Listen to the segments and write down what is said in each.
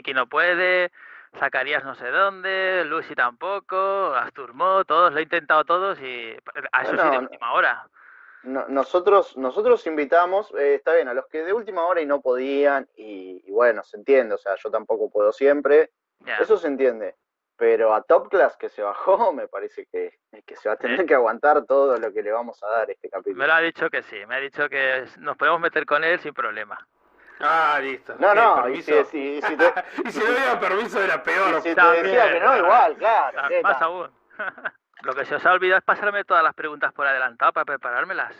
Miki no puede, Zacarías no sé dónde, Lucy tampoco, Asturmo, todos, lo he intentado todos y a eso sí de última hora. nosotros, nosotros invitamos, eh, está bien, a los que de última hora y no podían, y, bueno, se entiende, o sea, yo tampoco puedo siempre, eso se entiende. Pero a Top Class que se bajó, me parece que, que se va a tener que aguantar todo lo que le vamos a dar este capítulo. Me lo ha dicho que sí, me ha dicho que nos podemos meter con él sin problema. Ah, listo. No, no, y si, si, si, te... y si no había permiso era peor. Y si te decía que no, igual, claro. Más aún. Lo que se os ha olvidado es pasarme todas las preguntas por adelantado para preparármelas.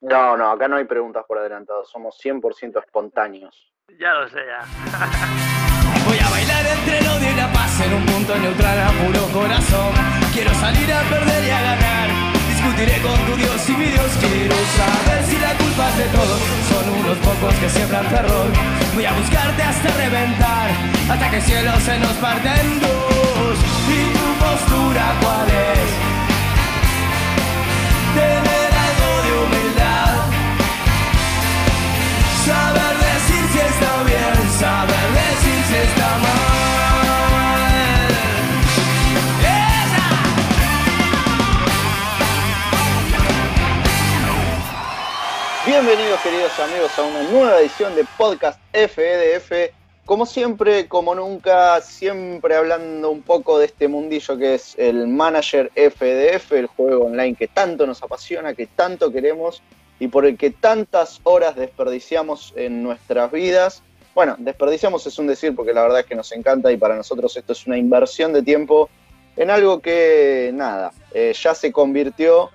No, no, acá no hay preguntas por adelantado, somos 100% espontáneos. Ya lo sé, ya. Voy a bailar entre el odio y la paz en un punto neutral a puro corazón. Quiero salir a perder y a ganar. Discutiré con tu Dios y mi Dios. Quiero saber si la culpa es de todos. Son unos pocos que siembran terror. Voy a buscarte hasta reventar. Hasta que el cielo se nos parte dos. ¿Y tu postura cuál es? Tener algo de humildad. Saber decir si está bien. Saber decir si está Bienvenidos queridos amigos a una nueva edición de Podcast FEDF. Como siempre, como nunca, siempre hablando un poco de este mundillo que es el Manager FDF, el juego online que tanto nos apasiona, que tanto queremos y por el que tantas horas desperdiciamos en nuestras vidas. Bueno, desperdiciamos es un decir porque la verdad es que nos encanta y para nosotros esto es una inversión de tiempo en algo que, nada, eh, ya se convirtió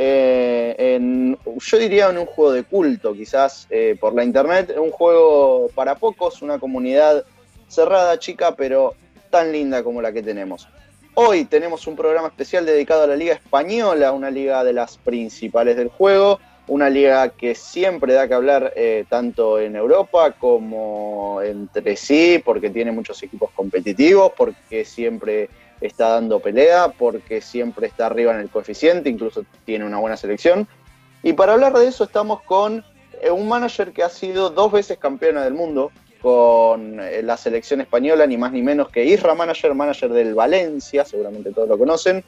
eh, yo diría en un juego de culto, quizás eh, por la internet, un juego para pocos, una comunidad cerrada, chica, pero tan linda como la que tenemos. Hoy tenemos un programa especial dedicado a la Liga Española, una liga de las principales del juego, una liga que siempre da que hablar eh, tanto en Europa como entre sí, porque tiene muchos equipos competitivos, porque siempre está dando pelea, porque siempre está arriba en el coeficiente, incluso tiene una buena selección. Y para hablar de eso estamos con eh, un manager que ha sido dos veces campeona del mundo con eh, la selección española, ni más ni menos que Isra Manager, manager del Valencia, seguramente todos lo conocen.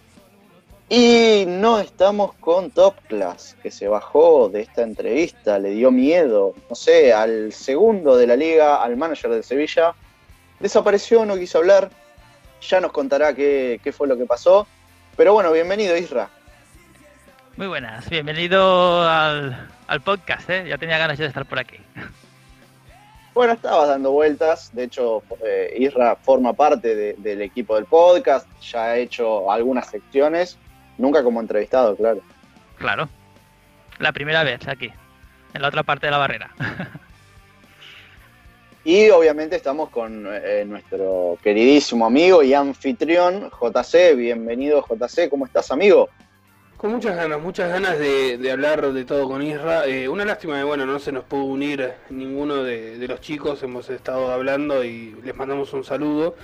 Y no estamos con Top Class, que se bajó de esta entrevista, le dio miedo, no sé, al segundo de la liga, al manager del Sevilla. Desapareció, no quiso hablar, ya nos contará qué, fue lo que pasó. Pero bueno, bienvenido Isra. Muy buenas, bienvenido al, podcast, ¿eh? ya tenía ganas de estar por aquí. Bueno, estabas dando vueltas, de hecho eh, Isra forma parte del equipo del podcast, ya ha hecho algunas secciones Nunca como entrevistado, claro. Claro. La primera vez aquí, en la otra parte de la barrera. y obviamente estamos con eh, nuestro queridísimo amigo y anfitrión JC. Bienvenido JC, ¿cómo estás amigo? Con muchas ganas, muchas ganas de, hablar de todo con Isra. Eh, una lástima que bueno, no se nos pudo unir ninguno de, los chicos, hemos estado hablando y les mandamos un saludo.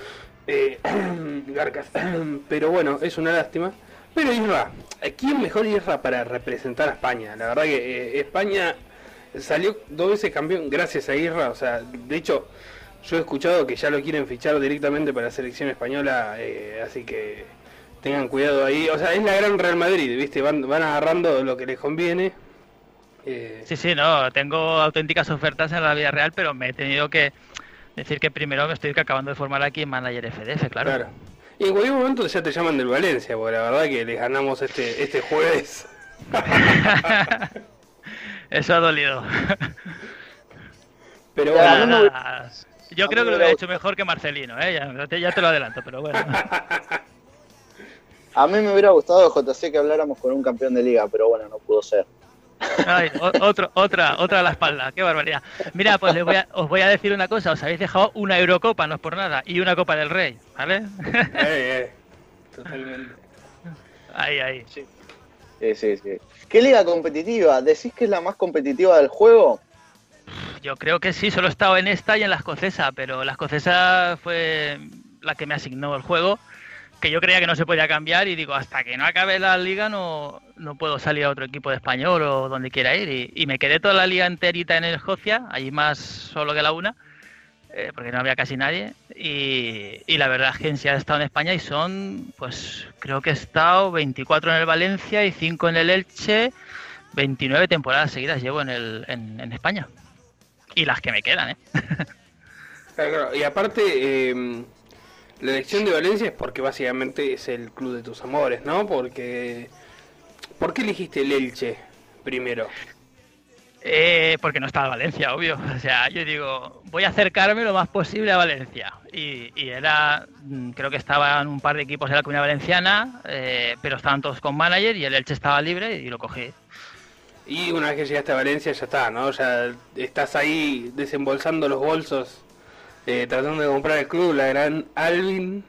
Eh, Garcas. Pero bueno, es una lástima. Pero Isra, ¿quién mejor Isra para representar a España? La verdad que eh, España salió dos veces campeón gracias a Isra. O sea, de hecho, yo he escuchado que ya lo quieren fichar directamente para la selección española, eh, así que tengan cuidado ahí. O sea, es la gran Real Madrid, ¿viste? Van, van agarrando lo que les conviene. Eh. Sí, sí, no, tengo auténticas ofertas en la vida real, pero me he tenido que decir que primero me estoy acabando de formar aquí en Manager FDF, claro. claro. Y en cualquier momento ya te llaman del Valencia, porque la verdad que les ganamos este, este jueves. Eso ha dolido. Pero bueno, yo creo que lo he hecho mejor que Marcelino, ¿eh? ya, te lo adelanto, pero bueno. A mí me hubiera gustado, JC, que habláramos con un campeón de liga, pero bueno, no pudo ser. Ay, otro, otra, otra a la espalda, qué barbaridad. Mira, pues voy os voy a decir una cosa, os habéis dejado una Eurocopa, no es por nada, y una Copa del Rey, ¿vale? totalmente. Ahí, ahí. Sí. Sí, sí, ¿Qué liga competitiva? ¿Decís que es la más competitiva del juego? Yo creo que sí, solo he estado en esta y en la escocesa, pero la escocesa fue la que me asignó el juego que yo creía que no se podía cambiar y digo, hasta que no acabe la liga no, no puedo salir a otro equipo de español o donde quiera ir. Y, me quedé toda la liga enterita en Escocia, allí más solo que la una. Eh, porque no había casi nadie. Y, la verdad es que sí ha estado en España y son, pues creo que he estado 24 en el Valencia y 5 en el Elche. 29 temporadas seguidas llevo en, el, en, en España. Y las que me quedan, ¿eh? Y aparte, eh, la elección de Valencia es porque básicamente es el club de tus amores, ¿no? Porque... ¿Por qué elegiste el Elche primero? Eh, porque no estaba Valencia, obvio. O sea, yo digo, voy a acercarme lo más posible a Valencia. Y, y era, mm, creo que estaban un par de equipos de la comunidad valenciana, eh, pero estaban todos con manager y el Elche estaba libre y lo cogí. Y una vez que llegaste a Valencia ya está, ¿no? Ya estás ahí desembolsando los bolsos, eh, tratando de comprar el club, la gran Alvin.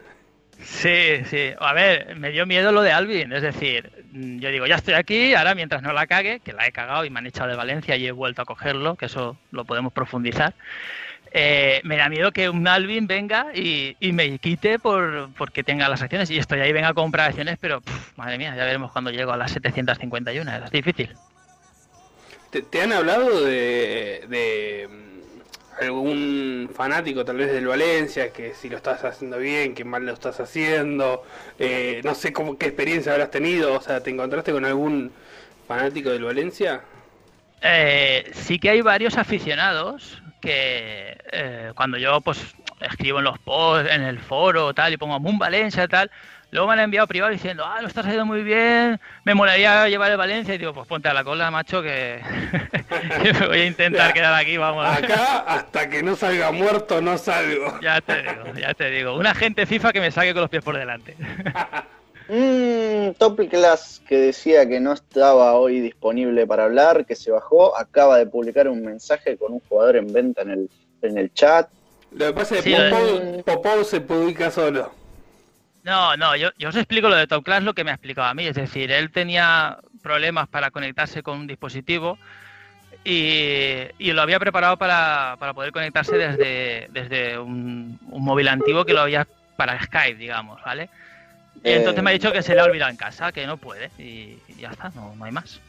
Sí, sí. A ver, me dio miedo lo de Alvin. Es decir, yo digo, ya estoy aquí, ahora mientras no la cague, que la he cagado y me han echado de Valencia y he vuelto a cogerlo, que eso lo podemos profundizar. Eh, me da miedo que un Alvin venga y, me quite por porque tenga las acciones. Y estoy ahí, venga a comprar acciones, pero madre mía, ya veremos cuando llego a las 751. Es difícil. ¿Te, han hablado de, mm, algún fanático tal vez del Valencia, que si lo estás haciendo bien, que mal lo estás haciendo? Eh, no sé cómo, qué experiencia habrás tenido, o sea, ¿te encontraste con algún fanático del Valencia? Eh, sí que hay varios aficionados que eh, cuando yo pues escribo en los posts, en el foro tal, y pongo Moon Valencia tal, luego me han enviado privado diciendo, ah, lo estás haciendo muy bien, me molaría llevar el Valencia, y digo, pues ponte a la cola, macho, que, que me voy a intentar quedar aquí, vamos. Acá, hasta que no salga muerto, no salgo. Ya te digo, ya te digo. Un agente FIFA que me saque con los pies por delante. Mm, Topic Class que decía que no estaba hoy disponible para hablar, que se bajó, acaba de publicar un mensaje con un jugador en venta en el, en el chat. Lo que pasa es Sí, que Popov, Popov se publica solo. No, no, yo, yo os explico lo de Top Class, lo que me ha explicado a mí. Es decir, él tenía problemas para conectarse con un dispositivo y, y lo había preparado para, para poder conectarse desde, desde un, un móvil antiguo que lo había para Skype, digamos, ¿vale? Y entonces me ha dicho que se le ha olvidado en casa, que no puede. Y, y ya está, no, no hay más.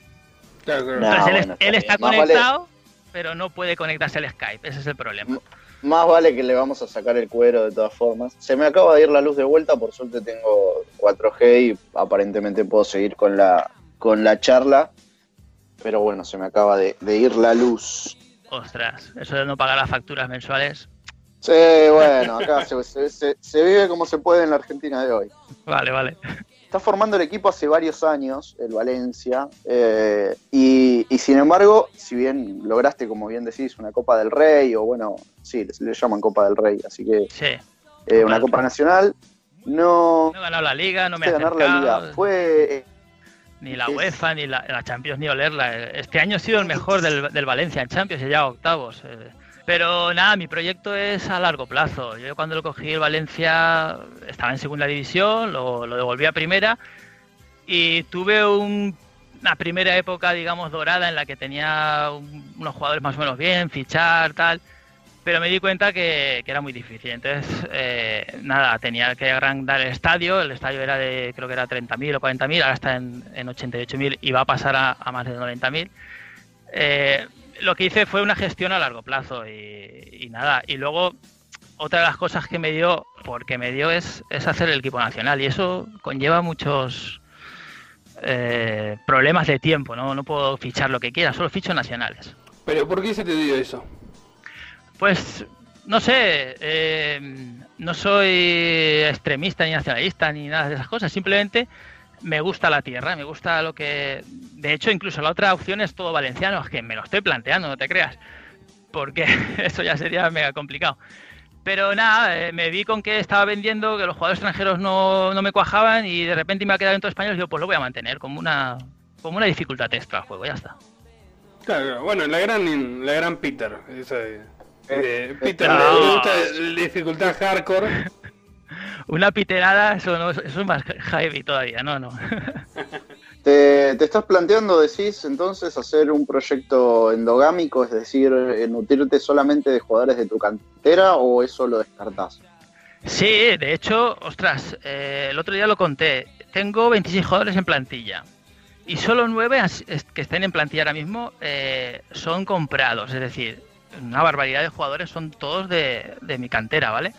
No. Entonces él, bueno, él está vale- conectado, pero no puede conectarse al Skype. Ese es el problema. Más vale que le vamos a sacar el cuero de todas formas. Se me acaba de ir la luz de vuelta, por suerte tengo 4G y aparentemente puedo seguir con la, con la charla. Pero bueno, se me acaba de, de ir la luz. Ostras, eso de no pagar las facturas mensuales. Sí, bueno, acá se, se- se- se vive como se puede en la Argentina de hoy. Vale, vale. Está formando el equipo hace varios años, el Valencia, eh, y, y sin embargo, si bien lograste, como bien decís, una Copa del Rey, o bueno, sí, le, le llaman Copa del Rey, así que Sí. eh, una Copa. Nacional, no, No ganado la liga, no me he ganar la liga. Fue eh, ni la UEFA, ni la, la Champions, ni olerla. Este año ha sido el mejor del, del Valencia en Champions, ya a octavos. Pero nada, mi proyecto es a largo plazo. Yo cuando lo cogí el Valencia estaba en segunda división, lo, devolví a primera y tuve un- una primera época, digamos, dorada en la que tenía un- unos jugadores más o menos bien, fichar, tal. Pero me di cuenta que, era muy difícil. Entonces, eh, nada, tenía que agrandar el estadio. El estadio era de, creo que era 30.000 o 40.000, ahora está en, en 88.000 y va a pasar a, a más de 90.000. Eh, lo que hice fue una gestión a largo plazo y, y nada. Y luego, otra de las cosas que me dio, porque me dio, es, es hacer el equipo nacional. Y eso conlleva muchos eh, problemas de tiempo. ¿no? no puedo fichar lo que quiera, solo ficho nacionales. Pero ¿por qué se te dio eso? Pues no sé, eh, no soy extremista ni nacionalista ni nada de esas cosas, simplemente me gusta la tierra, me gusta lo que... De hecho, incluso la otra opción es todo valenciano, es que me lo estoy planteando, no te creas, porque eso ya sería mega complicado. Pero nada, eh, me vi con que estaba vendiendo, que los jugadores extranjeros no, no me cuajaban y de repente me ha quedado dentro español y yo pues lo voy a mantener como una, como una dificultad extra al juego, ya está. Claro, claro. bueno, la gran, la gran Peter. Esa de- de- Eh, Peter no. le gusta la dificultad hardcore. Una piterada, eso, no, eso es más heavy todavía, no, no. ¿Te, te estás planteando, decís, entonces, hacer un proyecto endogámico, es decir, eh, nutrirte solamente de jugadores de tu cantera o eso lo descartás? Sí, de hecho, ostras, eh, el otro día lo conté. Tengo 26 jugadores en plantilla y solo 9 que estén en plantilla ahora mismo eh, son comprados. Es decir, una barbaridad de jugadores, son todos de, de mi cantera, ¿vale?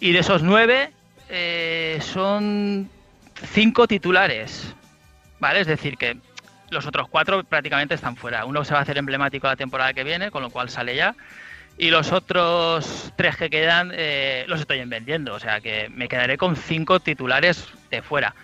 Y de esos nueve, eh, son cinco titulares, ¿vale? Es decir, que los otros cuatro prácticamente están fuera. Uno se va a hacer emblemático la temporada que viene, con lo cual sale ya. Y los otros tres que quedan eh, los estoy vendiendo. O sea que me quedaré con cinco titulares de fuera.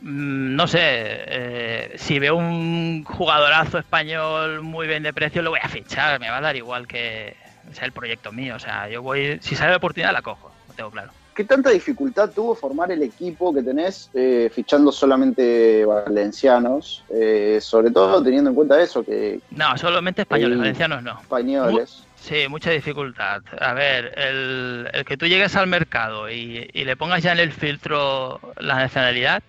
Mm, no sé, eh, si veo un jugadorazo español muy bien de precio, lo voy a fichar. Me va a dar igual que sea el proyecto mío. O sea, yo voy, si sale la oportunidad, la cojo. Lo tengo claro. ¿Qué tanta dificultad tuvo formar el equipo que tenés eh, fichando solamente valencianos? Eh, sobre todo teniendo en cuenta eso, que... No, solamente españoles, valencianos no. Españoles. sí, mucha dificultad. A ver, el, que tú llegues al mercado y, le pongas ya en el filtro la nacionalidad,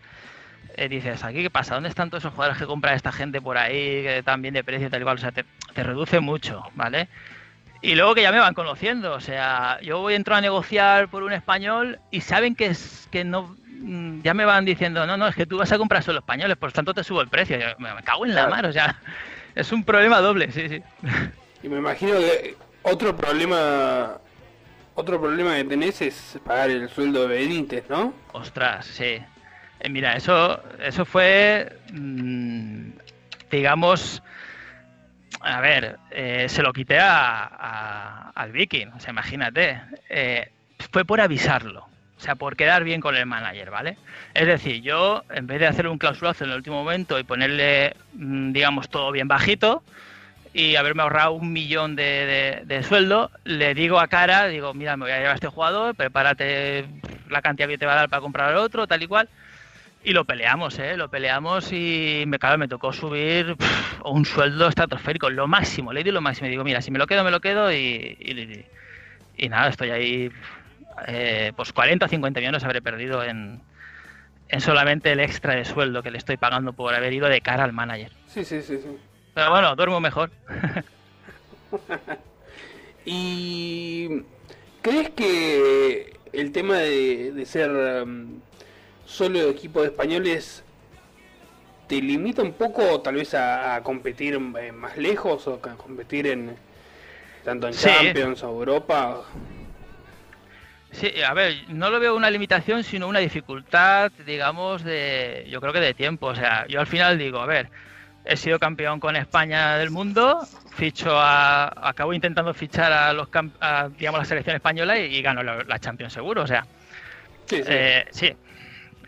eh, dices, ¿aquí qué pasa? ¿Dónde están todos esos jugadores que compra esta gente por ahí, que bien de precio y tal igual? O sea, te, te reduce mucho, ¿vale? Y luego que ya me van conociendo, o sea, yo voy entro a negociar por un español y saben que es que no mm, ya me van diciendo, no, no, es que tú vas a comprar solo españoles, por tanto te subo el precio. me, cago en la mar, o sea, es un problema doble, sí, sí. Y me imagino que otro problema otro problema que tenés es pagar el sueldo de Benítez, ¿no? Ostras, sí. Eh, mira, eso eso fue mm, digamos a ver, eh, se lo quité a, al Viking, o sea, imagínate. Eh, fue por avisarlo, o sea, por quedar bien con el manager, ¿vale? Es decir, yo, en vez de hacer un clausulazo en el último momento y ponerle, mm, digamos, todo bien bajito y haberme ahorrado un millón de, de, sueldo, le digo a cara, digo, mira, me voy a llevar a este jugador, prepárate la cantidad que te va a dar para comprar al otro, tal y cual. Y lo peleamos, ¿eh? Lo peleamos y me, claro, me tocó subir un sueldo estratosférico, lo máximo, le di lo máximo. Y digo, mira, si me lo quedo, me lo quedo y, y, nada, estoy ahí, eh, pues 40 o 50 millones habré perdido en, en solamente el extra de sueldo que le estoy pagando por haber ido de cara al manager. Sí, sí, sí, sí. Pero bueno, duermo mejor. ¿Y crees que el tema de, de ser... Um, solo equipo de españoles te limita un poco tal vez a, competir eh, más lejos o a competir en tanto en Champions o Europa? Sí, a ver, no lo veo una limitación, sino una dificultad, digamos, de, yo creo que de tiempo. O sea, yo al final digo, a ver, he sido campeón con España del mundo, ficho a, acabo intentando fichar a los, digamos, la selección española y, gano la, Champions seguro. O sea, sí, sí. Eh, sí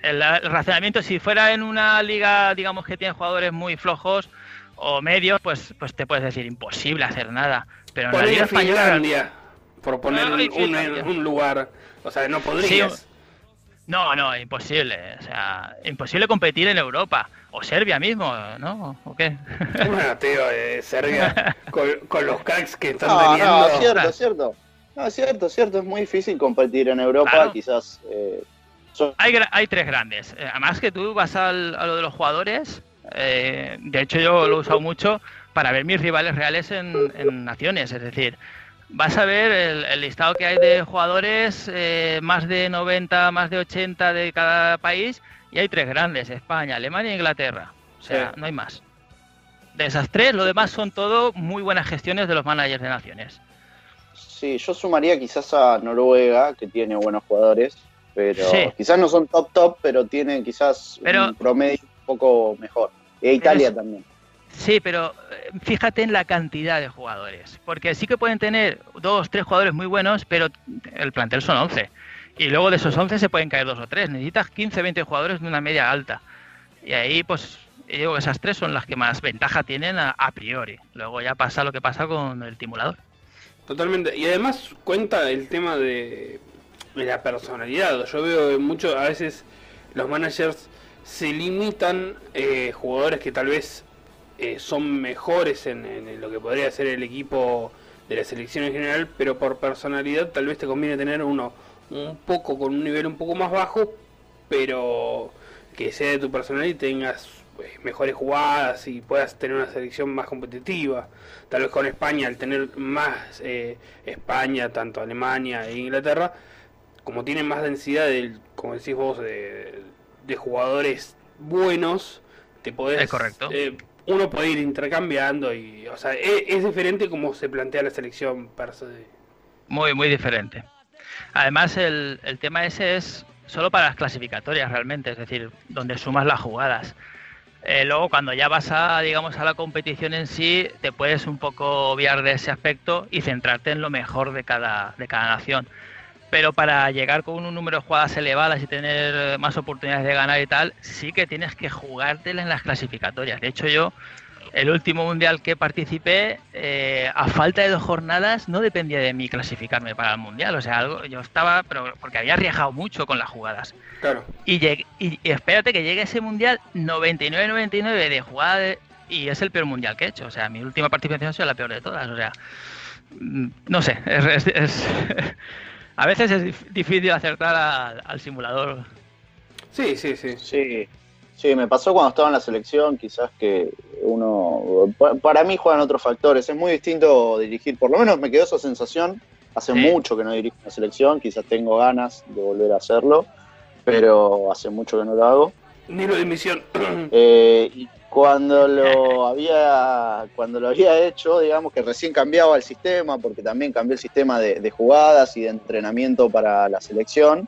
el, razonamiento, si fuera en una liga, digamos, que tiene jugadores muy flojos o medios, pues, pues te puedes decir imposible hacer nada. Pero en la liga española... por poner un, lugar, o sea, no podrías. no, no, imposible. O sea, imposible competir en Europa. O Serbia mismo, ¿no? ¿O qué? Bueno, tío, eh, Serbia, con, los cracks que están no, teniendo. No, cierto, cierto. No, cierto, cierto. Es muy difícil competir en Europa. Quizás eh, hay, tres grandes. Eh, además que tú vas al, a lo de los jugadores. Eh, de hecho, yo lo he usado mucho para ver mis rivales reales en, naciones. Es decir, vas a ver el, listado que hay de jugadores, eh, más de 90, más de 80 de cada país, y hay tres grandes, España, Alemania e Inglaterra. O sea, no hay más. De esas tres, lo demás son todo muy buenas gestiones de los managers de naciones. Sí, yo sumaría quizás a Noruega, que tiene buenos jugadores pero quizás no son top top, pero tienen quizás un promedio un poco mejor. E Italia también. Sí, pero eh, fíjate en la cantidad de jugadores, porque sí que pueden tener dos, tres jugadores muy buenos, pero el plantel son 11. Y luego de esos 11 se pueden caer dos o tres. Necesitas 15, 20 jugadores de una media alta. Y ahí, pues, digo que esas tres son las que más ventaja tienen a, a priori. Luego ya pasa lo que pasa con el timulador. Totalmente. Y además cuenta el tema de la personalidad. Yo veo mucho, a veces los managers se limitan eh, jugadores que tal vez eh, son mejores en, lo que podría ser el equipo de la selección en general, pero por personalidad tal vez te conviene tener uno un poco con un nivel un poco más bajo, pero que sea de tu personalidad y tengas eh, mejores jugadas y puedas tener una selección más competitiva. Tal vez con España, al tener más España, tanto Alemania e Inglaterra, como tienen más densidad, de, como decís vos, de, jugadores buenos, te podés correcto. Eh, uno puede ir intercambiando y, o sea, e, es, diferente como se plantea la selección per. Muy, muy diferente. Además, el, el tema ese es solo para las clasificatorias realmente, es decir, donde sumas las jugadas. Eh, luego, cuando ya vas a, digamos, a la competición en sí, te puedes un poco obviar de ese aspecto y centrarte en lo mejor de cada, de cada nación. Pero para llegar con un número de jugadas elevadas y tener más oportunidades de ganar y tal, sí que tienes que jugártela en las clasificatorias. De hecho, yo el último mundial que participé, eh, a falta de dos jornadas, no dependía de mí clasificarme para el mundial. O sea, algo, yo estaba, pero porque había arriesgado mucho con las jugadas. Claro. Y, y, espérate que llegue ese mundial 99-99 de jugada y es el peor mundial que he hecho. O sea, mi última participación ha sido la peor de todas. O sea, mm, no sé, es, a veces es difícil acertar al, al simulador. Sí, sí, sí. Sí. Sí, me pasó cuando estaba en la selección, quizás que uno, para mí juegan otros factores, es muy distinto dirigir, por lo menos me quedó esa sensación, hace mucho que no dirijo una selección, quizás tengo ganas de volver a hacerlo, pero hace mucho que no lo hago. Ni lo de misión. Eh, y cuando lo había cuando lo había hecho, digamos que recién cambiaba el sistema, porque también cambió el sistema de jugadas y de entrenamiento para la selección,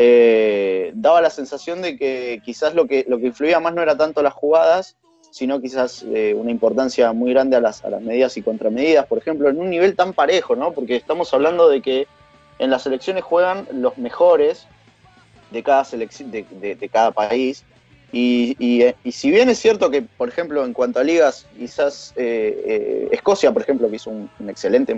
eh, daba la sensación de que quizás lo que, lo que influía más no era tanto las jugadas, sino quizás eh, una importancia muy grande a las, a las medidas y contramedidas, por ejemplo, en un nivel tan parejo, ¿no? Porque estamos hablando de que en las selecciones juegan los mejores de cada, de, de, cada país. Y, y, si bien es cierto que, por ejemplo, en cuanto a ligas, quizás eh, Escocia, por ejemplo, que hizo un, un excelente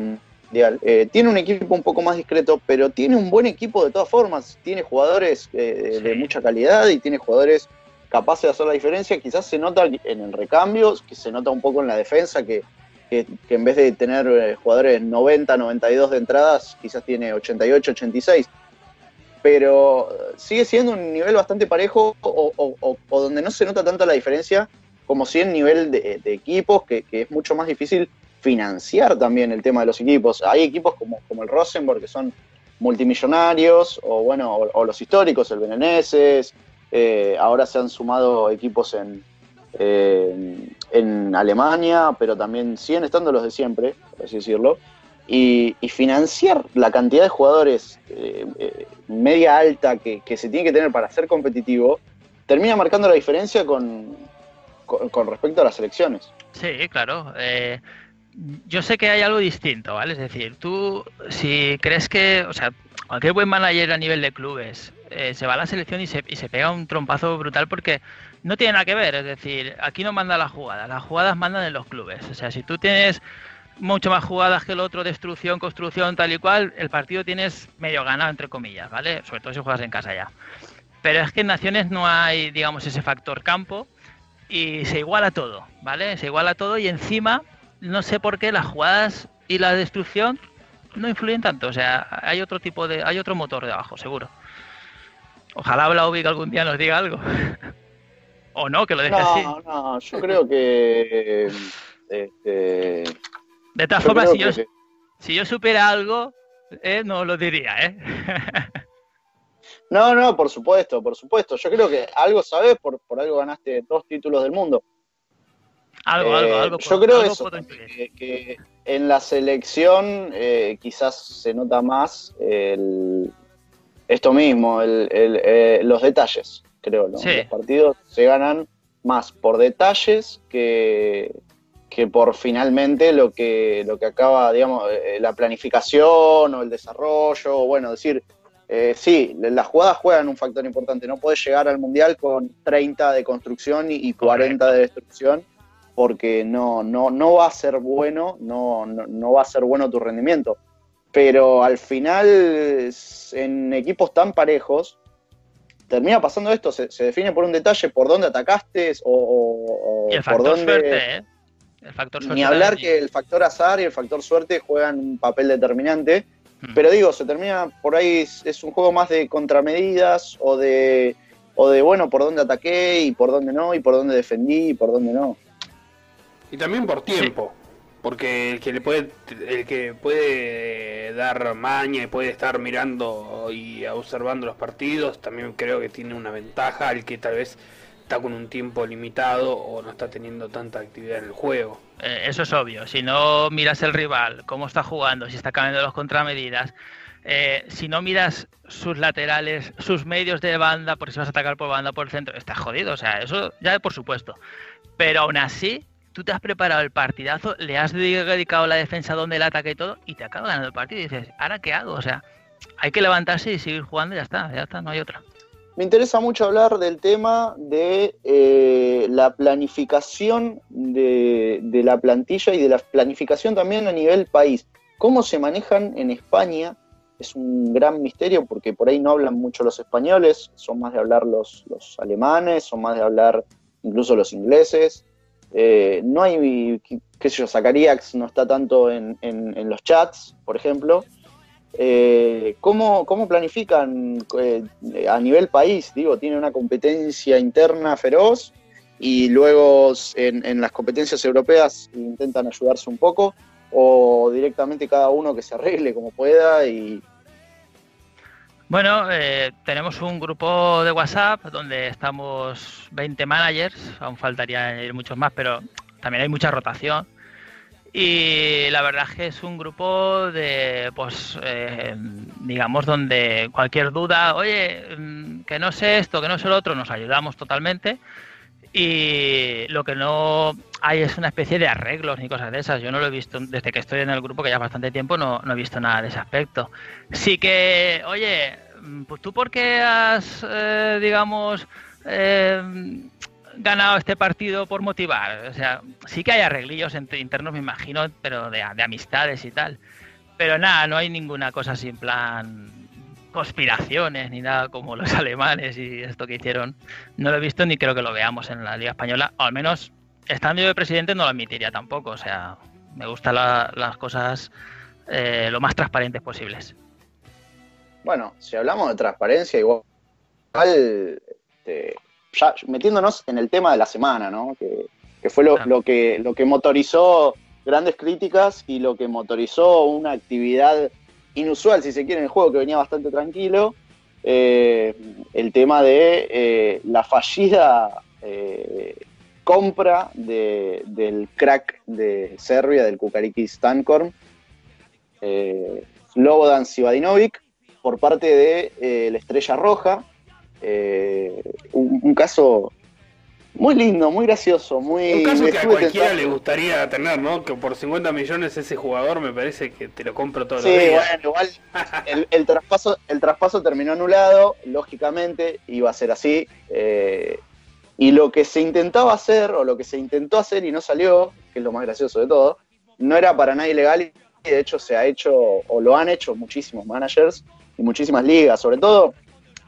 eh, tiene un equipo un poco más discreto, pero tiene un buen equipo de todas formas. Tiene jugadores eh, de mucha calidad y tiene jugadores capaces de hacer la diferencia. Quizás se nota en el recambio, que se nota un poco en la defensa, que, en vez de tener eh, jugadores 90, 92 de entradas, quizás tiene 88, 86. Pero sigue siendo un nivel bastante parejo o, donde no se nota tanto la diferencia como si en nivel de, equipos, que, es mucho más difícil financiar también el tema de los equipos. Hay equipos como, como el Rosenborg que son multimillonarios, o bueno, o, los históricos, el Beneneses, eh, ahora se han sumado equipos en, en Alemania, pero también siguen estando los de siempre, por así decirlo. Y, financiar la cantidad de jugadores eh, eh, media alta que, se tiene que tener para ser competitivo, termina marcando la diferencia con, con, respecto a las elecciones. Sí, claro yo sé que hay algo distinto, ¿vale? Es decir, tú, si crees que, o sea, cualquier buen manager a nivel de clubes eh, se va a la selección y se, y se pega un trompazo brutal porque no tiene nada que ver, es decir, aquí no manda la jugada, las jugadas mandan en los clubes. O sea, si tú tienes mucho más jugadas que el otro, destrucción, construcción, tal y cual, el partido tienes medio ganado, entre comillas, ¿vale? Sobre todo si juegas en casa ya. Pero es que en Naciones no hay, digamos, ese factor campo y se iguala todo, ¿vale? Se iguala todo y encima no sé por qué las jugadas y la destrucción no influyen tanto. O sea, hay otro tipo de, hay otro motor debajo, seguro. Ojalá Blauvik algún día nos diga algo. o no, que lo deje así. No, no, yo creo que. Este, de todas formas, si yo, si yo supiera algo, eh, no lo diría, ¿eh? no, no, por supuesto, por supuesto. Yo creo que algo sabes, por, por algo ganaste dos títulos del mundo. Algo, algo, algo. Eh, yo creo eso, que, en la selección eh, quizás se nota más esto mismo, eh, los detalles, creo. Los partidos se ganan más por detalles que, que por finalmente lo que, lo que acaba, digamos, la planificación o el desarrollo, o bueno, decir, sí, las jugadas juegan un factor importante. No puedes llegar al Mundial con 30 de construcción y, y 40 de destrucción porque no, no, no va a ser bueno, no, no, va a ser bueno tu rendimiento. Pero al final, en equipos tan parejos, termina pasando esto, se, define por un detalle por dónde atacaste o, el por dónde... Suerte, ¿eh? El factor suerte Ni hablar que el factor azar y el factor suerte juegan un papel determinante. Hmm. Pero digo, se termina por ahí, es un juego más de contramedidas o de, o de, bueno, por dónde ataqué y por dónde no, y por dónde defendí y por dónde no. Y también por tiempo. Porque el que le puede, el que puede dar maña y puede estar mirando y observando los partidos, también creo que tiene una ventaja. El que tal vez está con un tiempo limitado o no está teniendo tanta actividad en el juego. Eh, eso es obvio. Si no miras el rival, cómo está jugando, si está cambiando las contramedidas, eh, si no miras sus laterales, sus medios de banda, porque si vas a atacar por banda por el centro, estás jodido. O sea, eso ya por supuesto. Pero aún así, tú te has preparado el partidazo, le has dedicado la defensa donde el ataque y todo, y te acaba ganando el partido. Y dices, ¿ahora qué hago? O sea, hay que levantarse y seguir jugando y ya está, ya está, no hay otra. Me interesa mucho hablar del tema de eh, la planificación de, la plantilla y de la planificación también a nivel país. ¿Cómo se manejan en España? Es un gran misterio porque por ahí no hablan mucho los españoles, son más de hablar los, los alemanes, son más de hablar incluso los ingleses. Eh, no hay, qué sé yo, Zacariax no está tanto en los chats, por ejemplo. Eh, ¿cómo, ¿cómo, planifican eh, a nivel país? Digo, tiene una competencia interna feroz y luego en, en, las competencias europeas intentan ayudarse un poco o directamente cada uno que se arregle como pueda y... Bueno, eh, tenemos un grupo de WhatsApp donde estamos 20 managers, aún faltaría muchos más, pero también hay mucha rotación. Y la verdad es que es un grupo de, pues, eh, digamos, donde cualquier duda, oye, mm, que no sé esto, que no sé lo otro, nos ayudamos totalmente. Y lo que no hay es una especie de arreglos ni cosas de esas. Yo no lo he visto desde que estoy en el grupo, que ya bastante tiempo, no, no he visto nada de ese aspecto. Sí que, oye, mm, pues tú por qué has, eh, digamos, eh, ganado este partido por motivar. O sea, sí que hay arreglillos entre internos, me imagino, pero de, de, amistades y tal. Pero nada, no hay ninguna cosa en plan conspiraciones ni nada como los alemanes y esto que hicieron. No lo he visto ni creo que lo veamos en la Liga Española. O al menos, estando yo de presidente, no lo admitiría tampoco. O sea, me gustan la, las cosas eh, lo más transparentes posibles. Bueno, si hablamos de transparencia, igual. Este, ya metiéndonos en el tema de la semana, ¿no? Que, que fue lo, que, lo que motorizó grandes críticas y lo que motorizó una actividad inusual, si se quiere, en el juego que venía bastante tranquilo. Eh, el tema de eh, la fallida eh, compra de, del crack de Serbia, del Kukariki Stankorn, Slobodan Sivadinovic, por parte de la Estrella Roja, eh, un, un, caso muy lindo, muy gracioso, muy... Un caso que a cualquiera le gustaría tener, ¿no? Que por 50 millones ese jugador me parece que te lo compro todo sí, los días. bueno, igual el, el, traspaso, el traspaso terminó anulado, lógicamente iba a ser así. Eh, y lo que se intentaba hacer, o lo que se intentó hacer y no salió, que es lo más gracioso de todo, no era para nada ilegal y de hecho se ha hecho, o lo han hecho muchísimos managers y muchísimas ligas, sobre todo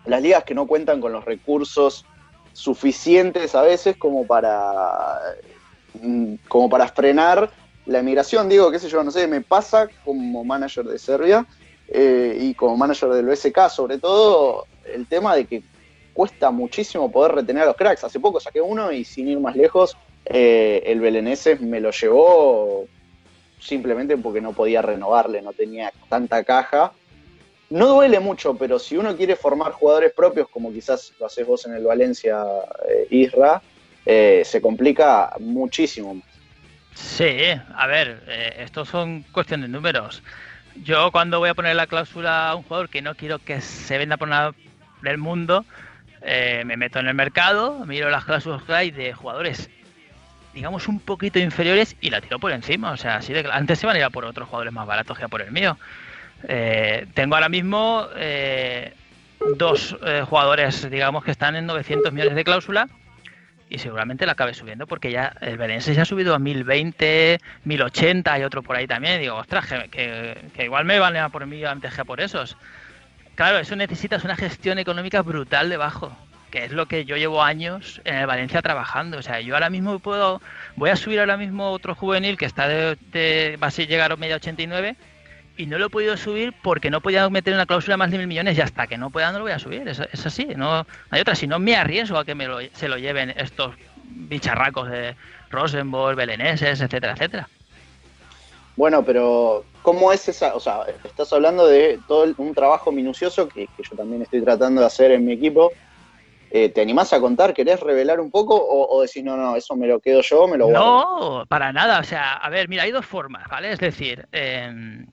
las ligas que no cuentan con los recursos suficientes a veces como para como para frenar la emigración, digo, qué sé yo, no sé, me pasa como manager de Serbia eh, y como manager del BSK, sobre todo el tema de que cuesta muchísimo poder retener a los cracks. Hace poco saqué uno y sin ir más lejos, eh, el Belenenses me lo llevó simplemente porque no podía renovarle, no tenía tanta caja no duele mucho, pero si uno quiere formar jugadores propios, como quizás lo haces vos en el Valencia eh, Isra, eh, se complica muchísimo. Sí, a ver, eh, estos son cuestión de números. Yo cuando voy a poner la cláusula a un jugador que no quiero que se venda por nada del mundo, me meto en el mercado, miro las cláusulas que hay de jugadores, digamos, un poquito inferiores y la tiro por encima. O sea, así de antes se van a ir a por otros jugadores más baratos que a por el mío. Eh, tengo ahora mismo eh, dos eh, jugadores, digamos, que están en 900 millones de cláusula y seguramente la acabe subiendo porque ya el Belenenses ya ha subido a 1020, 1080 y otro por ahí también. digo, ostras, que, que, igual me van a por mí antes que por esos. Claro, eso necesitas una gestión económica brutal debajo, que es lo que yo llevo años en el Valencia trabajando. O sea, yo ahora mismo puedo, voy a subir ahora mismo otro juvenil que está de, de va a llegar a media 89 y no lo he podido subir porque no podía meter una cláusula más de mil millones y hasta que no pueda no lo voy a subir. Es, es así, no hay otra. Si no me arriesgo a que me lo, se lo lleven estos bicharracos de Rosenborg, Beleneses, etcétera, etcétera. Bueno, pero ¿cómo es esa? O sea, estás hablando de todo un trabajo minucioso que, que yo también estoy tratando de hacer en mi equipo. Eh, ¿Te animás a contar? ¿Querés revelar un poco? O, decís, no, no, eso me lo quedo yo, me lo guardo? No, para nada. O sea, a ver, mira, hay dos formas, ¿vale? Es decir, em,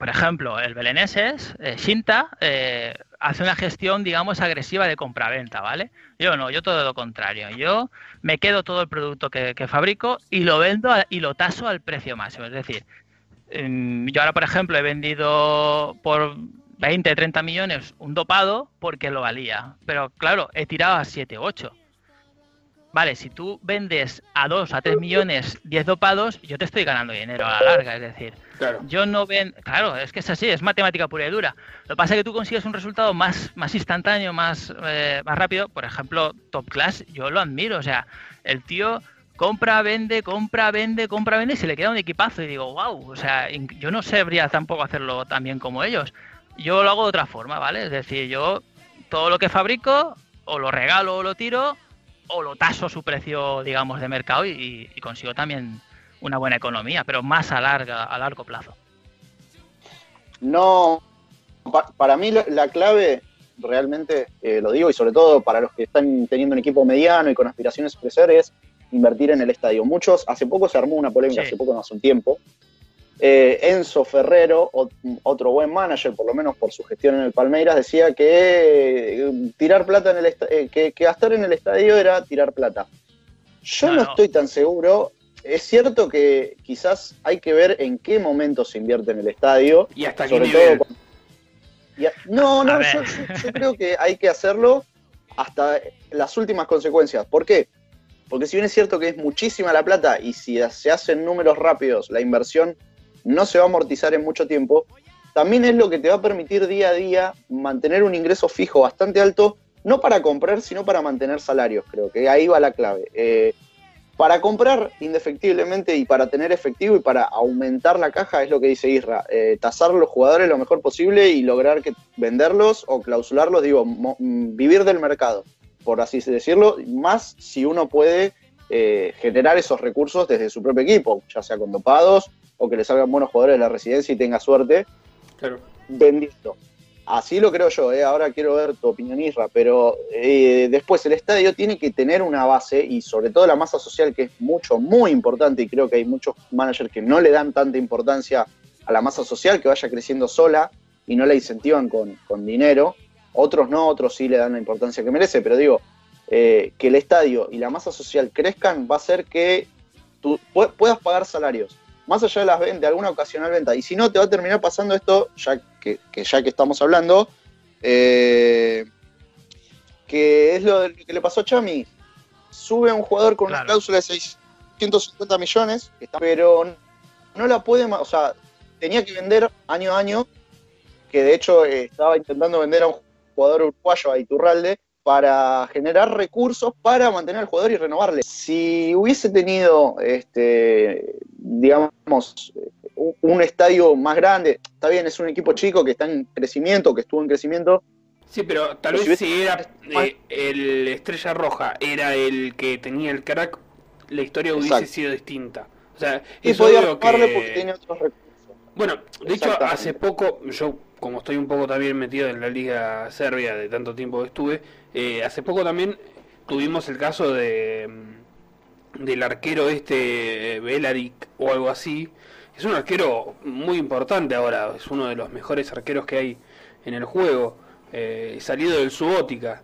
por ejemplo, el beleneses, eh, Shinta, eh, hace una gestión, digamos, agresiva de compraventa, ¿vale? Yo no, yo todo lo contrario. Yo me quedo todo el producto que, fabrico y lo vendo y lo taso al precio máximo. Es decir, em, yo ahora, por ejemplo, he vendido por 20, 30 millones un dopado porque lo valía. Pero claro, he tirado a 7, 8. Vale, si tú vendes a 2, a 3 millones 10 dopados, yo te estoy ganando dinero a la larga. Es decir, yo no ven. Claro, es que es así, es matemática pura y dura. Lo que pasa es que tú consigues un resultado más, más instantáneo, más, eh, más rápido. Por ejemplo, Top Class, yo lo admiro. O sea, el tío compra, vende, compra, vende, compra, vende y se le queda un equipazo. Y digo, wow, o sea, yo no sabría tampoco hacerlo tan bien como ellos yo lo hago de otra forma, ¿vale? Es decir, yo todo lo que fabrico o lo regalo o lo tiro o lo taso su precio, digamos, de mercado y, consigo también una buena economía, pero más a, larga, a largo plazo. No, para mí la, clave realmente, eh, lo digo, y sobre todo para los que están teniendo un equipo mediano y con aspiraciones a crecer, es invertir en el estadio. Muchos, hace poco se armó una polémica, hace poco, no hace un tiempo, eh, Enzo Ferrero, otro buen manager, por lo menos por su gestión en el Palmeiras, decía que eh, tirar plata en el eh, que, gastar en el estadio era tirar plata. Yo no, estoy tan seguro. Es cierto que quizás hay que ver en qué momento se invierte en el estadio. Y hasta qué nivel. no, no, yo, creo que hay que hacerlo hasta las últimas consecuencias. ¿Por qué? Porque si bien es cierto que es muchísima la plata y si se hacen números rápidos, la inversión no se va a amortizar en mucho tiempo, también es lo que te va a permitir día a día mantener un ingreso fijo bastante alto, no para comprar, sino para mantener salarios, creo que ahí va la clave. Eh, para comprar indefectiblemente y para tener efectivo y para aumentar la caja es lo que dice Isra, eh, tasar los jugadores lo mejor posible y lograr que venderlos o clausularlos, digo, mm, vivir del mercado, por así decirlo, más si uno puede eh, generar esos recursos desde su propio equipo, ya sea con dopados o que le salgan buenos jugadores de la residencia y tenga suerte claro. vendiendo. Así lo creo yo, ¿eh? ahora quiero ver tu opinión, Isra, pero eh, después el estadio tiene que tener una base y sobre todo la masa social que es mucho, muy importante y creo que hay muchos managers que no le dan tanta importancia a la masa social, que vaya creciendo sola y no la incentivan con, con dinero. Otros no, otros sí le dan la importancia que merece, pero digo, eh, que el estadio y la masa social crezcan va a hacer que tú puedas pagar salarios más allá de las ventas, de alguna ocasional venta. Y si no, te va a terminar pasando esto, ya que, ya que estamos hablando, eh, que es lo que le pasó a Chami. Sube a un jugador con una cláusula de 650 millones, pero no la puede, o sea, tenía que vender año a año, que de hecho eh, estaba intentando vender a un jugador uruguayo, a Iturralde, para generar recursos para mantener al jugador y renovarle. Si hubiese tenido, este, digamos, un estadio más grande, está bien, es un equipo chico que está en crecimiento, que estuvo en crecimiento. Sí, pero tal vez si, era eh, el Estrella Roja, era el que tenía el crack, la historia hubiese sido distinta. O sea, y podía que... porque tiene otros recursos. Bueno, de hecho, hace poco, yo como estoy un poco también metido en la liga serbia de tanto tiempo que estuve, eh, hace poco también tuvimos el caso de mm, del arquero este eh, Belaric o algo así. Es un arquero muy importante ahora, es uno de los mejores arqueros que hay en el juego, eh, salido del Subótica.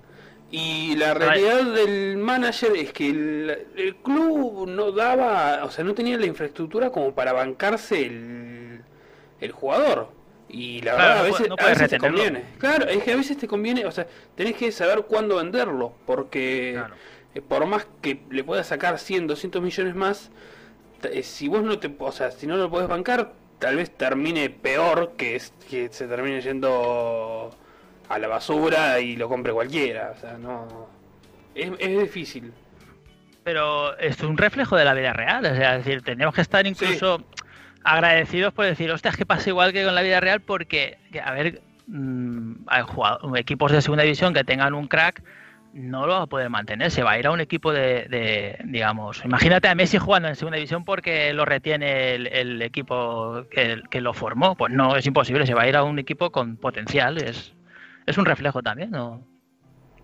Y la realidad del manager es que el, el, club no daba, o sea, no tenía la infraestructura como para bancarse el, el jugador. Y la verdad, a veces, te conviene. Claro, es que a veces te conviene, o sea, tenés que saber cuándo venderlo, porque por más que le puedas sacar 100, 200 millones más, eh, si vos no te, o sea, si no lo podés bancar, tal vez termine peor que, es, que se termine yendo a la basura y lo compre cualquiera, o sea, no es, es difícil. Pero es un reflejo de la vida real, es decir, tenemos que estar incluso agradecidos por decir, hostias, que pasa igual que con la vida real, porque, a ver, mmm, equipos de segunda división que tengan un crack no lo va a poder mantener, se va a ir a un equipo de, digamos, imagínate a Messi jugando en segunda división porque lo retiene el, equipo que, lo formó, pues no, es imposible, se va a ir a un equipo con potencial, es, es un reflejo también, ¿no?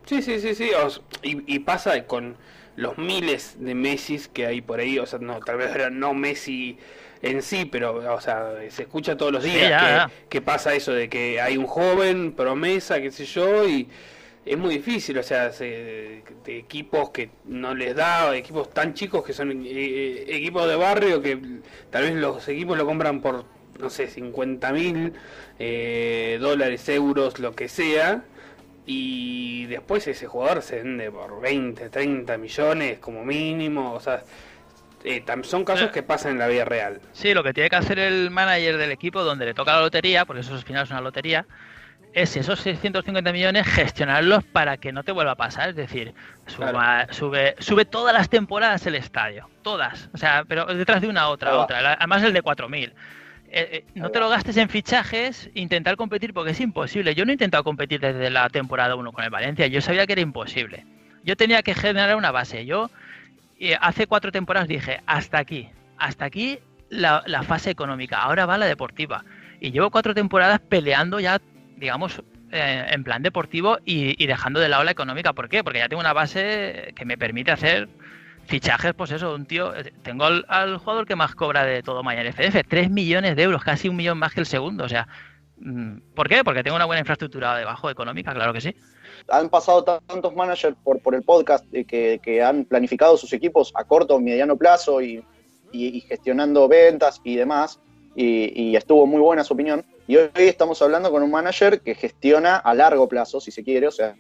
Sí, sí, sí, sí. os- y, y pasa con los miles de Messi que hay por ahí. O sea, no, tal vez no Messi en sí, pero, o sea, se escucha todos los Sí, días ya, que, ya. que pasa eso de que hay un joven, promesa, qué sé yo, y es muy difícil. O sea, se- de equipos que no les da, equipos tan chicos que son eh, equipos de barrio que tal vez los equipos lo compran por, no sé, 50 mil eh, dólares, euros, lo que sea. Y después ese jugador se vende por 20, 30 millones como mínimo. O sea, eh, son casos que pasan en la vida real. Sí, lo que tiene que hacer el manager del equipo donde le toca la lotería, porque eso al final es una lotería, es esos 650 millones gestionarlos para que no te vuelva a pasar. Es decir, suba- sube, sube todas las temporadas el estadio. Todas. O sea, pero detrás de una otra, otra. Además el de 4.000. Eh, eh, no te lo gastes en fichajes, intentar competir porque es imposible. Yo no he intentado competir desde la temporada 1 con el Valencia, yo sabía que era imposible. Yo tenía que generar una base. Yo eh, hace cuatro temporadas dije, hasta aquí, hasta aquí la, la fase económica, ahora va la deportiva. Y llevo cuatro temporadas peleando ya, digamos, eh, en plan deportivo y, dejando de lado la económica. ¿Por qué? Porque ya tengo una base que me permite hacer fichajes, pues eso, un tío, eh, tengo al, jugador que más cobra de todo Mañana FDF, 3 millones de euros, casi un millón más que el segundo, o sea, mm, ¿por qué? Porque tengo una buena infraestructura debajo económica, claro que sí. Han pasado tantos managers por, por el podcast eh, que, que han planificado sus equipos a corto mediano plazo y, y- gestionando ventas y demás, y estuvo muy buena su opinión. Y hoy estamos hablando con un manager que gestiona a largo plazo, si se quiere, o sea,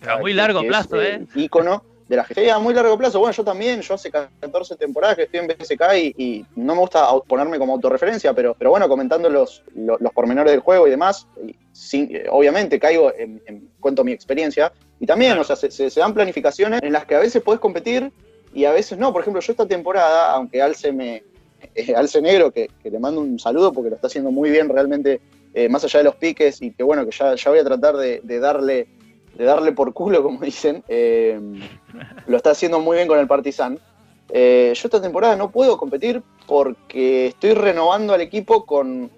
Pero a muy largo plazo, ¿eh? ícono de la gestión. A muy largo plazo. Bueno, yo también, yo hace 14 temporadas que estoy en BSK y, y no me gusta ponerme como autorreferencia, pero, pero bueno, comentando los, los, los pormenores del juego y demás, y sin- eh, obviamente caigo en, en- cuento mi experiencia. Y también, o sea, se, se- se dan planificaciones en las que a veces puedes competir y a veces no. Por ejemplo, yo esta temporada, aunque Alce me. Eh, Alce Negro, que, le mando un saludo porque lo está haciendo muy bien realmente, eh, más allá de los piques, y que bueno, que ya, voy a tratar de, de darle de darle por culo, como dicen. eh, lo está haciendo muy bien con el Partizan. Eh, yo esta temporada no puedo competir porque estoy renovando al equipo con,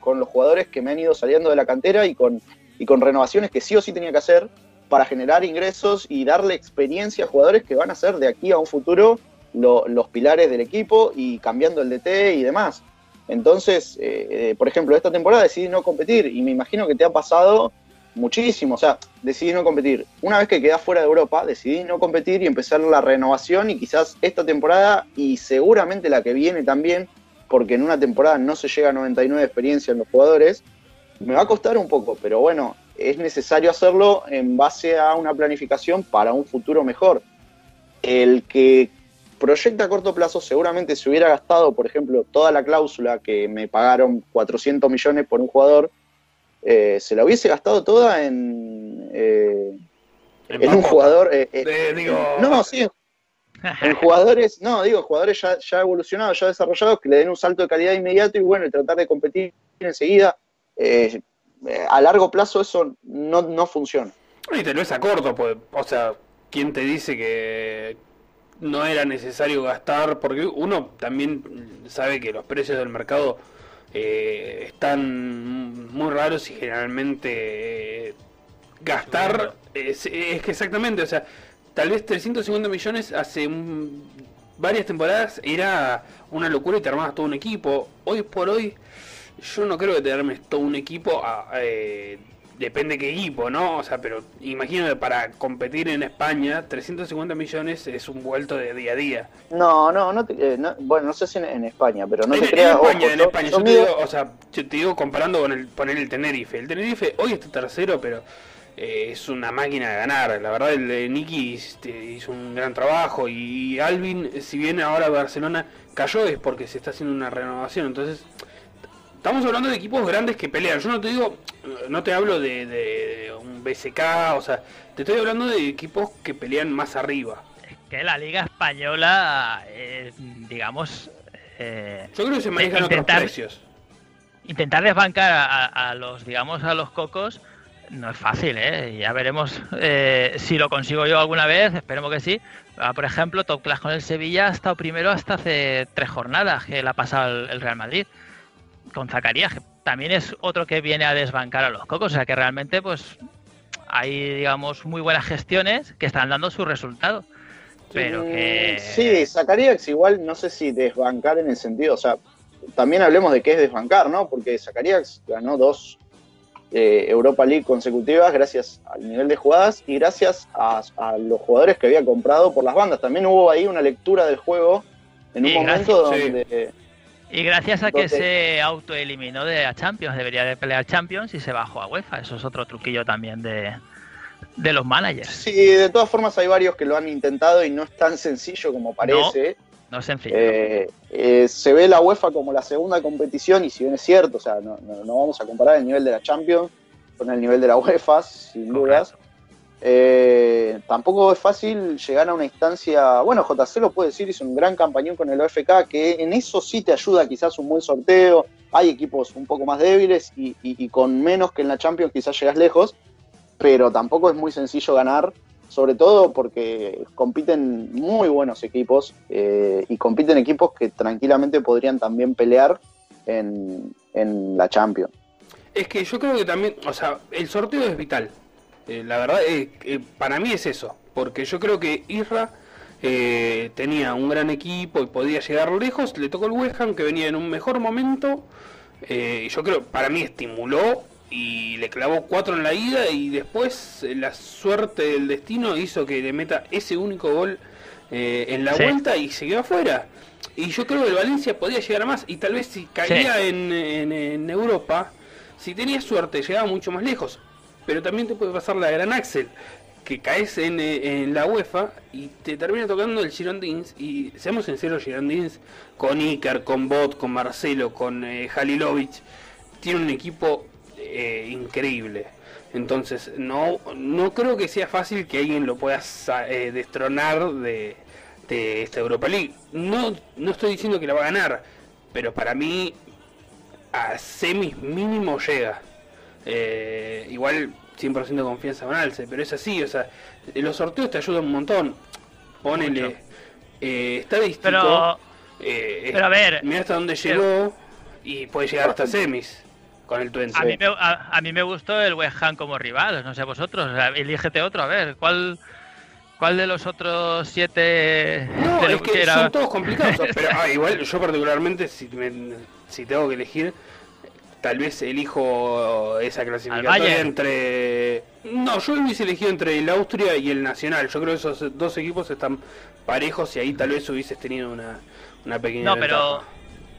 con los jugadores que me han ido saliendo de la cantera y con, y con renovaciones que sí o sí tenía que hacer para generar ingresos y darle experiencia a jugadores que van a ser de aquí a un futuro lo- los pilares del equipo y cambiando el DT y demás. Entonces, eh, eh, por ejemplo, esta temporada decidí no competir y me imagino que te ha pasado muchísimo. O sea, decidí no competir. Una vez que quedás fuera de Europa, decidí no competir y empezar la renovación y quizás esta temporada y seguramente la que viene también, porque en una temporada no se llega a 99 de experiencia en los jugadores, me va a costar un poco, pero bueno, es necesario hacerlo en base a una planificación para un futuro mejor. El que proyecta a corto plazo seguramente se hubiera gastado, por ejemplo, toda la cláusula que me pagaron 400 millones por un jugador, eh, se la hubiese gastado toda en, eh, en un jugador... eh, digo- no, sí, en jugadores, no, digo, jugadores ya, ya evolucionados, ya desarrollados, que le den un salto de calidad inmediato y bueno, y tratar de competir enseguida. A largo plazo eso no, no funciona. Y tal vez a corto, pues, o sea, ¿quién te dice que no era necesario gastar? Porque uno también sabe que los precios del mercado eh, están muy raros y generalmente eh, gastar es, es que exactamente, o sea, tal vez 350 millones hace un- varias temporadas era una locura y te armabas todo un equipo. Hoy por hoy yo no creo que te armes todo un equipo, a- eh, depende qué equipo, ¿no? O sea, pero imagino que para competir en España, 350 millones es un vuelto de día a día. No, no, no, te- eh, no- bueno, no sé si en, en España, pero no en, te en creas. España, ojo, en España, yo yo te mido- digo, o sea, yo te digo comparando con el, poner el Tenerife. El Tenerife hoy está tercero, pero eh, es una máquina de ganar. La verdad, el de Nicky este, hizo un gran trabajo y Alvin, si bien ahora Barcelona cayó, es porque se está haciendo una renovación. Entonces, estamos hablando de equipos grandes que pelean. Yo no te digo, no te hablo de, de un BSK, o sea, te estoy hablando de equipos que pelean más arriba. Es que la Liga Española, eh, digamos, eh, Yo creo que se manejan otros Intentar- precios. intentar desbancar a, los, digamos, a los cocos no es fácil, ¿eh? Ya veremos eh, si lo consigo yo alguna vez, esperemos que sí. Ah, por ejemplo, Top Class con el Sevilla ha estado primero hasta hace tres jornadas que le ha pasado el, el Real Madrid. Con Zacarías, que también es otro que viene a desbancar a los cocos, o sea que realmente, pues, hay, digamos, muy buenas gestiones que están dando su resultado. Pero que. Sí, Zacarias igual, no sé si desbancar en el sentido, o sea, también hablemos de qué es desbancar, ¿no? Porque Zacarias ganó dos eh, Europa League consecutivas gracias al nivel de jugadas y gracias a, los jugadores que había comprado por las bandas. También hubo ahí una lectura del juego en un momento donde. Y gracias a que se autoeliminó de la Champions, debería de pelear Champions y se bajó a UEFA. Eso es otro truquillo también de, de los managers. Sí, de todas formas hay varios que lo han intentado y no es tan sencillo como parece. No, es sencillo. Eh, eh, se ve la UEFA como la segunda competición y si bien es cierto, o sea, no, vamos a comparar el nivel de la Champions con el nivel de la UEFA, sin dudas. Eh, tampoco es fácil llegar a una instancia. Bueno, JC lo puede decir, hizo un gran campañón con el OFK, que en eso sí te ayuda quizás un buen sorteo. Hay equipos un poco más débiles y, con menos que en la Champions quizás llegas lejos, pero tampoco es muy sencillo ganar, sobre todo porque compiten muy buenos equipos eh, y compiten equipos que tranquilamente podrían también pelear en, en la Champions. Es que yo creo que también, o sea, el sorteo es vital eh, la verdad, eh, eh, para mí es eso, porque yo creo que Isra tenía un gran equipo y podía llegar lejos, le tocó el West Ham que venía en un mejor momento, y yo creo, para mí estimuló y le clavó cuatro en la ida y después la suerte del destino hizo que le meta ese único gol en la vuelta y se quedó afuera. Y yo creo que el Valencia podía llegar a más. Y tal vez si caía en, en Europa, si tenía suerte, llegaba mucho más lejos. Pero también te puede pasar la gran Axel, que caes en, en, la UEFA y te termina tocando el Girondins. Y seamos sinceros, Girondins, con Iker, con Bot, con Marcelo, con eh, Halilovic, tiene un equipo eh, increíble. Entonces, no, no creo que sea fácil que alguien lo pueda eh, destronar de, de esta Europa League. No, no estoy diciendo que la va a ganar, pero para mí a semis mínimo llega. Eh, igual 100% de confianza con Alce, pero es así, o sea, los sorteos te ayudan un montón. Ponele eh, estadístico. Pero, eh, pero a ver. Mira hasta dónde llegó y puede llegar hasta semis con el Twente. A mí, me, a, mí me gustó el West Ham como rival, no sé vosotros. elígete otro, a ver, ¿cuál, ¿cuál de los otros siete? No, es que son todos complicados, pero ah, igual yo particularmente, si, si tengo que elegir tal vez elijo esa clasificatoria entre... No, yo hubiese elegido entre el Austria y el Nacional. Yo creo que esos dos equipos están parejos y ahí tal vez hubieses tenido una, una pequeña... No, pero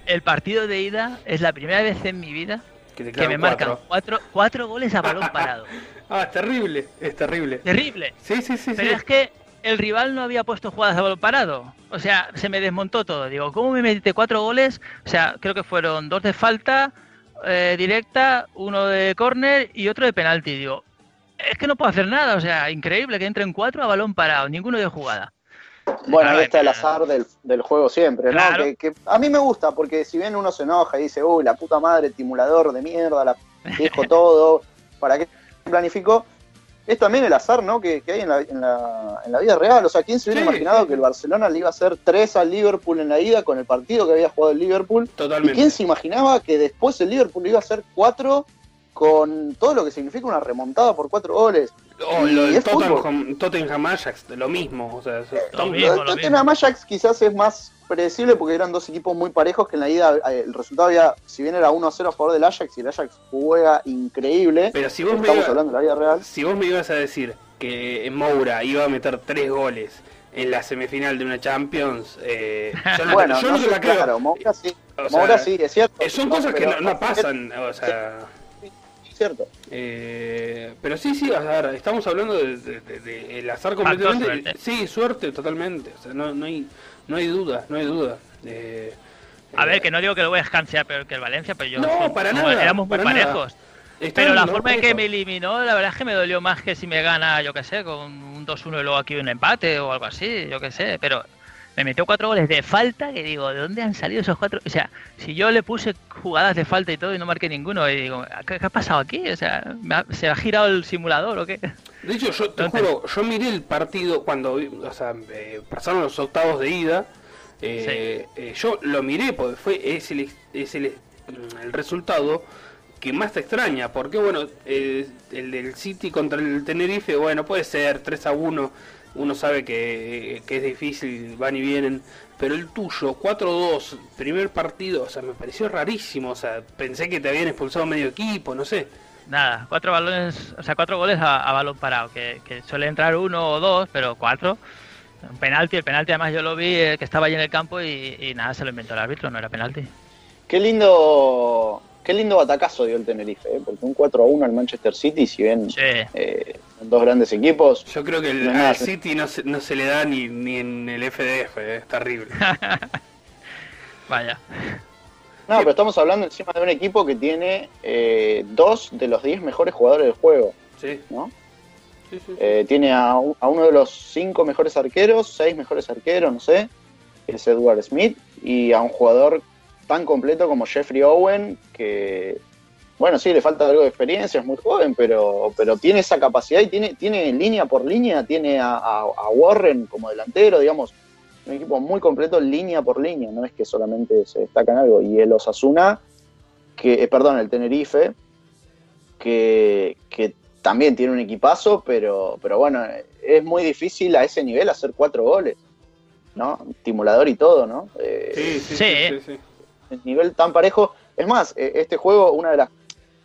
el partido de ida es la primera vez en mi vida que, me marcan cuatro, cuatro goles a balón parado. ah, es terrible, es terrible. Terrible. Sí, sí, sí. Pero es que el rival no había puesto jugadas a balón parado. O sea, se me desmontó todo. Digo, ¿cómo me metiste cuatro goles? O sea, creo que fueron dos de falta, eh, directa, uno de córner y otro de penalti. Digo, es que no puedo hacer nada, o sea, increíble que entren cuatro a balón parado, ninguno de jugada. Bueno, ahí está el azar del, juego siempre, ¿no? Que, a mí me gusta, porque si bien uno se enoja y dice, uy, la puta madre, estimulador de mierda, la dejo todo, ¿para qué planificó? Es también el azar ¿no? que, hay en la, en, la, en la, vida real. O sea, ¿quién se hubiera imaginado que el Barcelona le iba a hacer 3 al Liverpool en la ida con el partido que había jugado el Liverpool? Totalmente. ¿Y quién se imaginaba que después el Liverpool le iba a hacer 4 con todo lo que significa una remontada por 4 goles? Oh, lo del Tottenham, Tottenham, Ajax, lo mismo. O sea, lo mismo, lo Tottenham Ajax quizás es más predecible porque eran dos equipos muy parejos que en la ida eh, el resultado había, si bien era 1-0 a favor del Ajax y el Ajax juega increíble, pero si vos estamos hablando de la vida real. Si vos me ibas a decir que Moura iba a meter tres goles en la semifinal de una Champions, eh, yo bueno, yo no, sé, claro, Moura sí, Moura sí, es cierto. Eh, son cosas que no, pasan, o sea... Cierto. Eh, pero sí, sí, a ver, estamos hablando del de, el azar completamente. Sí, suerte totalmente. O sea, no, no hay no hay duda, no hay duda. a ver, que no digo que el West Ham sea peor que el Valencia, pero yo no, para nada, éramos muy parejos. Pero la forma en que me eliminó, la verdad es que me dolió más que si me gana, yo qué sé, con un 2-1 y luego aquí un empate o algo así, yo qué sé. Pero me metió cuatro goles de falta que digo, ¿de dónde han salido esos cuatro? O sea, si yo le puse jugadas de falta y todo y no marqué ninguno, y digo, ¿qué, ha pasado aquí? O sea, ¿se ha girado el simulador o qué? De hecho, yo te juro, yo miré el partido cuando, o sea, eh, pasaron los octavos de ida. Eh, eh, yo lo miré porque fue es el, es el, el resultado que más te extraña, porque bueno, el del City contra el Tenerife, bueno, puede ser 3 a 1, uno sabe que, que es difícil, van y vienen, pero el tuyo, 4-2, primer partido, o sea, me pareció rarísimo, o sea, pensé que te habían expulsado medio equipo, no sé. Nada, cuatro balones, o sea, cuatro goles a, balón parado, que, suele entrar uno o dos, pero cuatro. Un penalti, el penalti además yo lo vi, eh, que estaba ahí en el campo y, nada, se lo inventó el árbitro, no era penalti. Qué lindo qué lindo batacazo dio el Tenerife, ¿eh? porque un 4 a 1 al Manchester City, si bien eh, son dos grandes equipos. Yo creo que el, City no se, no se, le da ni, ni en el FDF, ¿eh? es terrible. Vaya. No, pero estamos hablando encima de un equipo que tiene eh, dos de los diez mejores jugadores del juego. Sí. ¿no? Sí, sí, eh, tiene a, uno de los cinco mejores arqueros, seis mejores arqueros, no sé, que es Edward Smith, y a un jugador tan completo como Jeffrey Owen, que, bueno, sí, le falta algo de experiencia, es muy joven, pero, pero tiene esa capacidad y tiene, tiene línea por línea, tiene a Warren como delantero, digamos, un equipo muy completo línea por línea, no es que solamente se destaca en algo. Y el Osasuna, que, eh, perdón, el Tenerife, que, también tiene un equipazo, pero, pero bueno, es muy difícil a ese nivel hacer cuatro goles, ¿no? Estimulador y todo, ¿no? Eh, sí, sí, sí, nivel tan parejo. Es más, eh, este juego, una de las,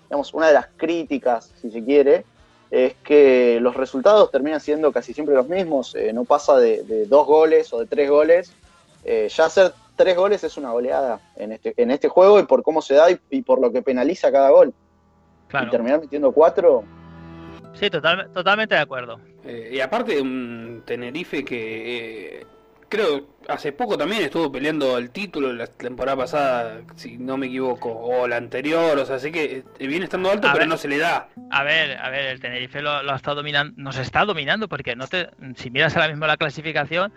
digamos, una de las críticas, si se quiere, es que los resultados terminan siendo casi siempre los mismos, eh, no pasa de, dos goles o de tres goles. Eh, ya hacer tres goles es una goleada en este, en este juego y por cómo se da y, por lo que penaliza cada gol. Y terminar metiendo cuatro. Sí, totalmente de acuerdo. Eh, y aparte, un Tenerife que creo hace poco también estuvo peleando el título la temporada pasada, si no me equivoco, o la anterior, o sea, así que eh, viene estando alto, pero no se le da. A ver, a ver, el Tenerife lo, ha estado dominando, nos está dominando, porque no te, si miras ahora mismo la clasificación,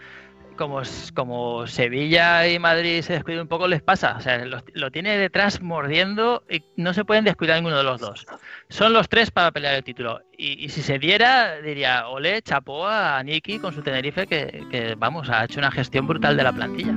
como, como Sevilla y Madrid se descuidan un poco, les pasa. O sea, lo, tiene detrás mordiendo y no se pueden descuidar ninguno de los dos. Son los tres para pelear el título. Y, si se diera, diría, ole, chapó a Niki con su Tenerife, que, que, vamos, ha hecho una gestión brutal de la plantilla.